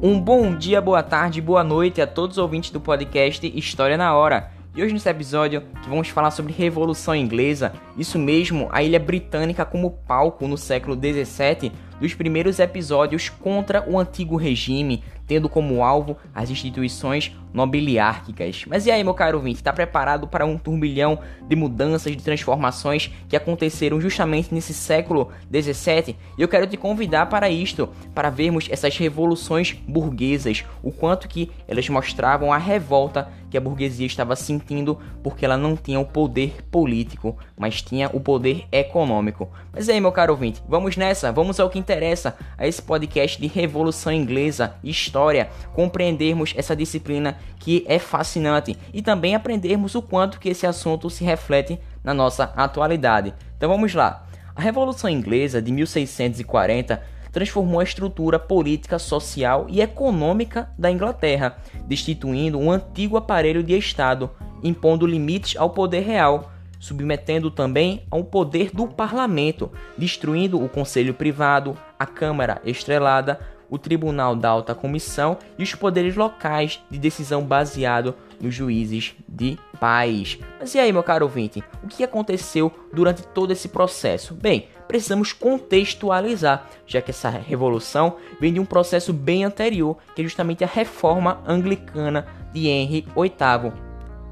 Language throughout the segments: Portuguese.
Um bom dia, boa tarde, boa noite a todos os ouvintes do podcast História na Hora. E hoje nesse episódio que vamos falar sobre Revolução Inglesa, isso mesmo, a ilha britânica como palco no século 17 dos primeiros episódios contra o antigo regime, tendo como alvo as instituições nobiliárquicas. Mas e aí, meu caro ouvinte, está preparado para um turbilhão de mudanças, de transformações que aconteceram justamente nesse século 17? E eu quero te convidar para isto, para vermos essas revoluções burguesas, o quanto que elas mostravam a revolta que a burguesia estava sentindo porque ela não tinha o poder político, mas tinha o poder econômico. Mas aí, meu caro ouvinte, vamos nessa, vamos ao que interessa a esse podcast de Revolução Inglesa, história, compreendermos essa disciplina que é fascinante e também aprendermos o quanto que esse assunto se reflete na nossa atualidade. Então vamos lá. A Revolução Inglesa de 1640 transformou a estrutura política, social e econômica da Inglaterra, destituindo um antigo aparelho de Estado, impondo limites ao poder real, submetendo também ao poder do parlamento, destruindo o conselho privado, a Câmara Estrelada, o Tribunal da Alta Comissão e os poderes locais de decisão baseado nos juízes de paz. Mas e aí, meu caro ouvinte, o que aconteceu durante todo esse processo? Bem, precisamos contextualizar, já que essa revolução vem de um processo bem anterior, que é justamente a reforma anglicana de Henry VIII,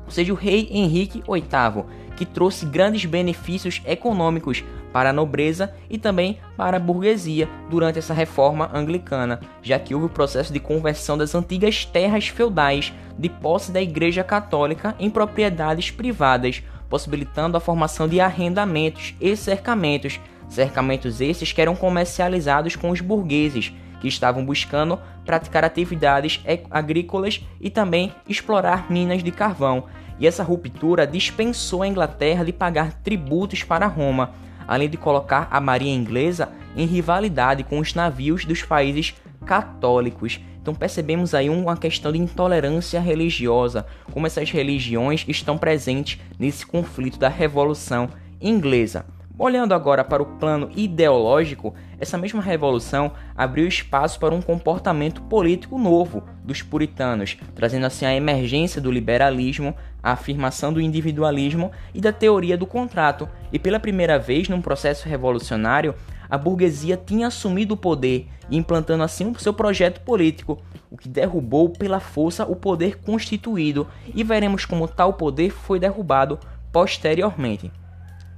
ou seja, o rei Henrique VIII, que trouxe grandes benefícios econômicos para a nobreza e também para a burguesia durante essa reforma anglicana, já que houve o processo de conversão das antigas terras feudais de posse da Igreja Católica em propriedades privadas, possibilitando a formação de arrendamentos e cercamentos, cercamentos esses que eram comercializados com os burgueses, que estavam buscando praticar atividades agrícolas e também explorar minas de carvão. E essa ruptura dispensou a Inglaterra de pagar tributos para Roma, além de colocar a marinha inglesa em rivalidade com os navios dos países católicos. Então percebemos aí uma questão de intolerância religiosa, como essas religiões estão presentes nesse conflito da Revolução Inglesa. Olhando agora para o plano ideológico, essa mesma revolução abriu espaço para um comportamento político novo dos puritanos, trazendo assim a emergência do liberalismo, a afirmação do individualismo e da teoria do contrato. E pela primeira vez num processo revolucionário, a burguesia tinha assumido o poder, implantando assim o seu projeto político, o que derrubou pela força o poder constituído, e veremos como tal poder foi derrubado posteriormente.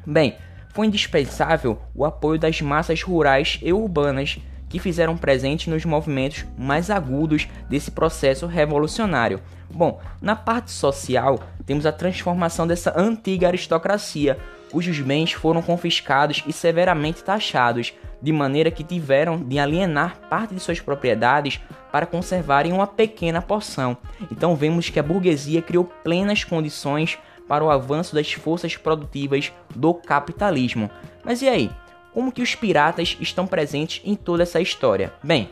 Bem, foi indispensável o apoio das massas rurais e urbanas que fizeram presente nos movimentos mais agudos desse processo revolucionário. Bom, na parte social, temos a transformação dessa antiga aristocracia, cujos bens foram confiscados e severamente taxados, de maneira que tiveram de alienar parte de suas propriedades para conservarem uma pequena porção. Então vemos que a burguesia criou plenas condições para o avanço das forças produtivas do capitalismo. Mas e aí? Como que os piratas estão presentes em toda essa história? Bem,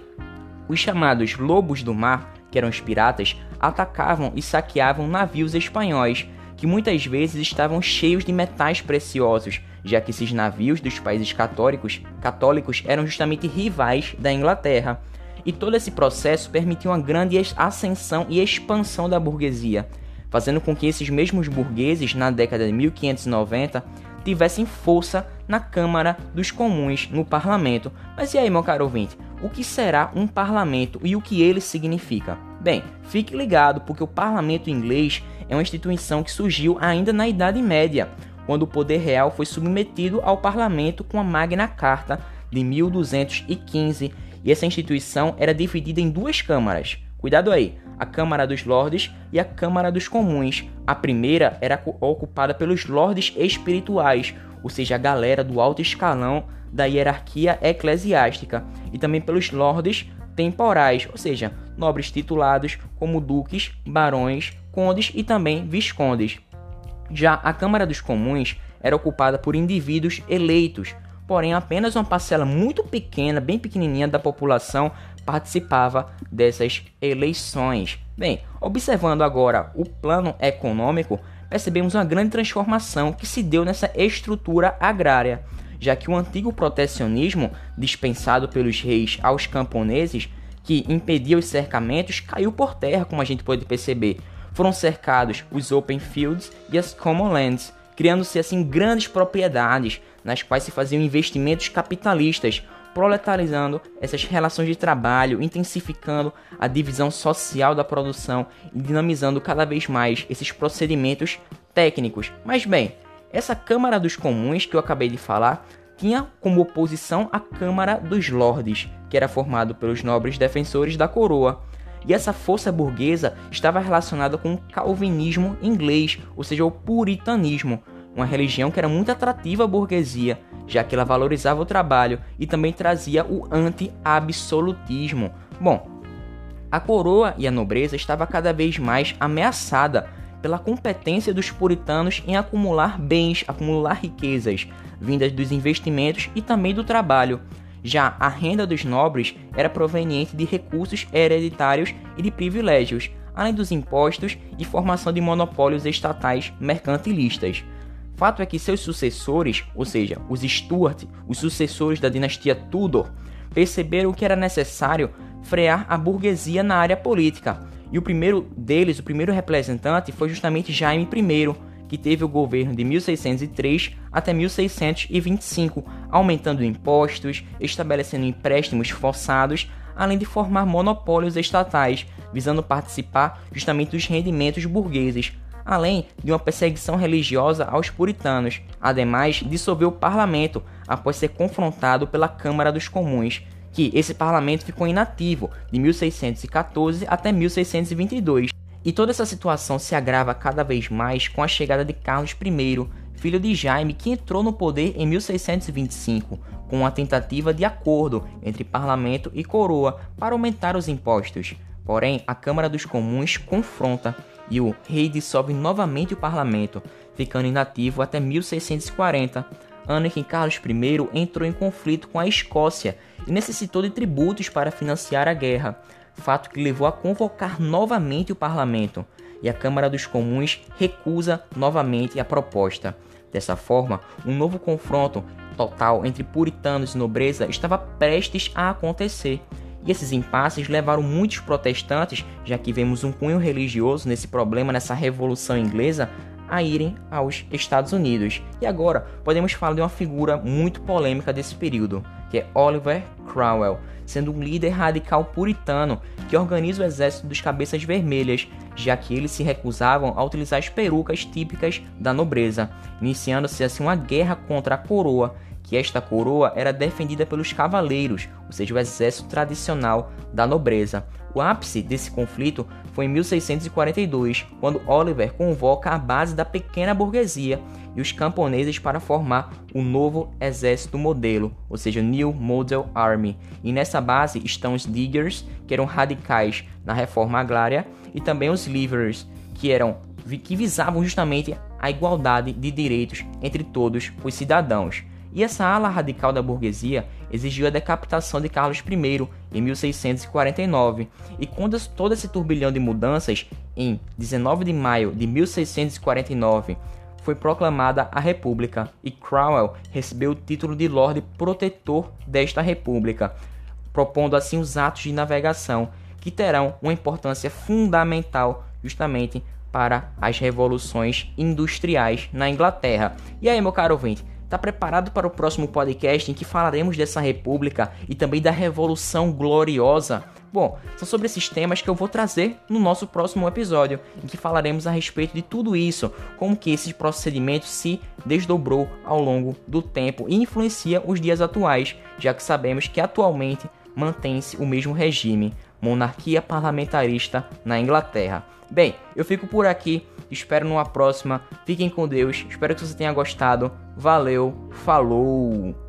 os chamados lobos do mar, que eram os piratas, atacavam e saqueavam navios espanhóis, que muitas vezes estavam cheios de metais preciosos, já que esses navios dos países católicos, católicos eram justamente rivais da Inglaterra. E todo esse processo permitiu uma grande ascensão e expansão da burguesia, fazendo com que esses mesmos burgueses, na década de 1590, tivessem força na Câmara dos Comuns, no parlamento. Mas e aí, meu caro ouvinte, o que será um parlamento e o que ele significa? Bem, fique ligado, porque o parlamento inglês é uma instituição que surgiu ainda na Idade Média, quando o poder real foi submetido ao parlamento com a Magna Carta de 1215, e essa instituição era dividida em duas câmaras. Cuidado aí, a Câmara dos Lordes e a Câmara dos Comuns. A primeira era ocupada pelos lordes espirituais, ou seja, a galera do alto escalão da hierarquia eclesiástica, e também pelos lordes temporais, ou seja, nobres titulados como duques, barões, condes e também viscondes. Já a Câmara dos Comuns era ocupada por indivíduos eleitos, porém apenas uma parcela muito pequena, bem pequenininha da população participava dessas eleições. Bem, observando agora o plano econômico, percebemos uma grande transformação que se deu nessa estrutura agrária, já que o antigo protecionismo dispensado pelos reis aos camponeses que impedia os cercamentos, caiu por terra, como a gente pode perceber. Foram cercados os open fields e as common lands, criando-se assim grandes propriedades nas quais se faziam investimentos capitalistas, proletarizando essas relações de trabalho, intensificando a divisão social da produção e dinamizando cada vez mais esses procedimentos técnicos. Mas bem, essa Câmara dos Comuns que eu acabei de falar tinha como oposição a Câmara dos Lordes, que era formado pelos nobres defensores da coroa. E essa força burguesa estava relacionada com o calvinismo inglês, ou seja, o puritanismo, uma religião que era muito atrativa à burguesia, já que ela valorizava o trabalho e também trazia o anti-absolutismo. Bom, a coroa e a nobreza estava cada vez mais ameaçada pela competência dos puritanos em acumular bens, acumular riquezas, vindas dos investimentos e também do trabalho. Já a renda dos nobres era proveniente de recursos hereditários e de privilégios, além dos impostos e formação de monopólios estatais mercantilistas. Fato é que seus sucessores, ou seja, os Stuart, os sucessores da dinastia Tudor, perceberam que era necessário frear a burguesia na área política. E o primeiro deles, o primeiro representante, foi justamente Jaime I, que teve o governo de 1603 até 1625, aumentando impostos, estabelecendo empréstimos forçados, além de formar monopólios estatais, visando participar justamente dos rendimentos burgueses, além de uma perseguição religiosa aos puritanos. Ademais, dissolveu o parlamento após ser confrontado pela Câmara dos Comuns, que esse parlamento ficou inativo de 1614 até 1622. E toda essa situação se agrava cada vez mais com a chegada de Carlos I, filho de Jaime, que entrou no poder em 1625, com uma tentativa de acordo entre parlamento e coroa para aumentar os impostos. Porém, a Câmara dos Comuns confronta e o rei dissolve novamente o parlamento, ficando inativo até 1640, ano em que Carlos I entrou em conflito com a Escócia e necessitou de tributos para financiar a guerra fato que levou a convocar novamente o parlamento, e a Câmara dos Comuns recusa novamente a proposta. Dessa forma, um novo confronto total entre puritanos e nobreza estava prestes a acontecer. E esses impasses levaram muitos protestantes, já que vemos um cunho religioso nesse problema, nessa revolução inglesa, a irem aos Estados Unidos. E agora podemos falar de uma figura muito polêmica desse período, que é Oliver Cromwell, sendo um líder radical puritano que organiza o exército dos cabeças vermelhas, já que eles se recusavam a utilizar as perucas típicas da nobreza, iniciando-se assim uma guerra contra a coroa, que esta coroa era defendida pelos cavaleiros, ou seja, o exército tradicional da nobreza. O ápice desse conflito foi em 1642, quando Oliver convoca a base da pequena burguesia e os camponeses para formar o novo exército modelo, ou seja, New Model Army. E nessa base estão os Diggers, que eram radicais na reforma agrária, e também os Leavers, que eram que visavam justamente a igualdade de direitos entre todos os cidadãos. E essa ala radical da burguesia exigiu a decapitação de Carlos I em 1649. E quando todo esse turbilhão de mudanças, em 19 de maio de 1649, foi proclamada a República e Cromwell recebeu o título de Lorde Protetor desta República, propondo assim os atos de navegação que terão uma importância fundamental justamente para as revoluções industriais na Inglaterra. E aí, meu caro ouvinte, Está preparado para o próximo podcast em que falaremos dessa república e também da Revolução Gloriosa? Bom, são sobre esses temas que eu vou trazer no nosso próximo episódio, em que falaremos a respeito de tudo isso, como que esse procedimento se desdobrou ao longo do tempo e influencia os dias atuais, já que sabemos que atualmente mantém-se o mesmo regime, monarquia parlamentarista na Inglaterra. Bem, eu fico por aqui. Espero numa próxima. Fiquem com Deus. Espero que você tenha gostado. Valeu. Falou.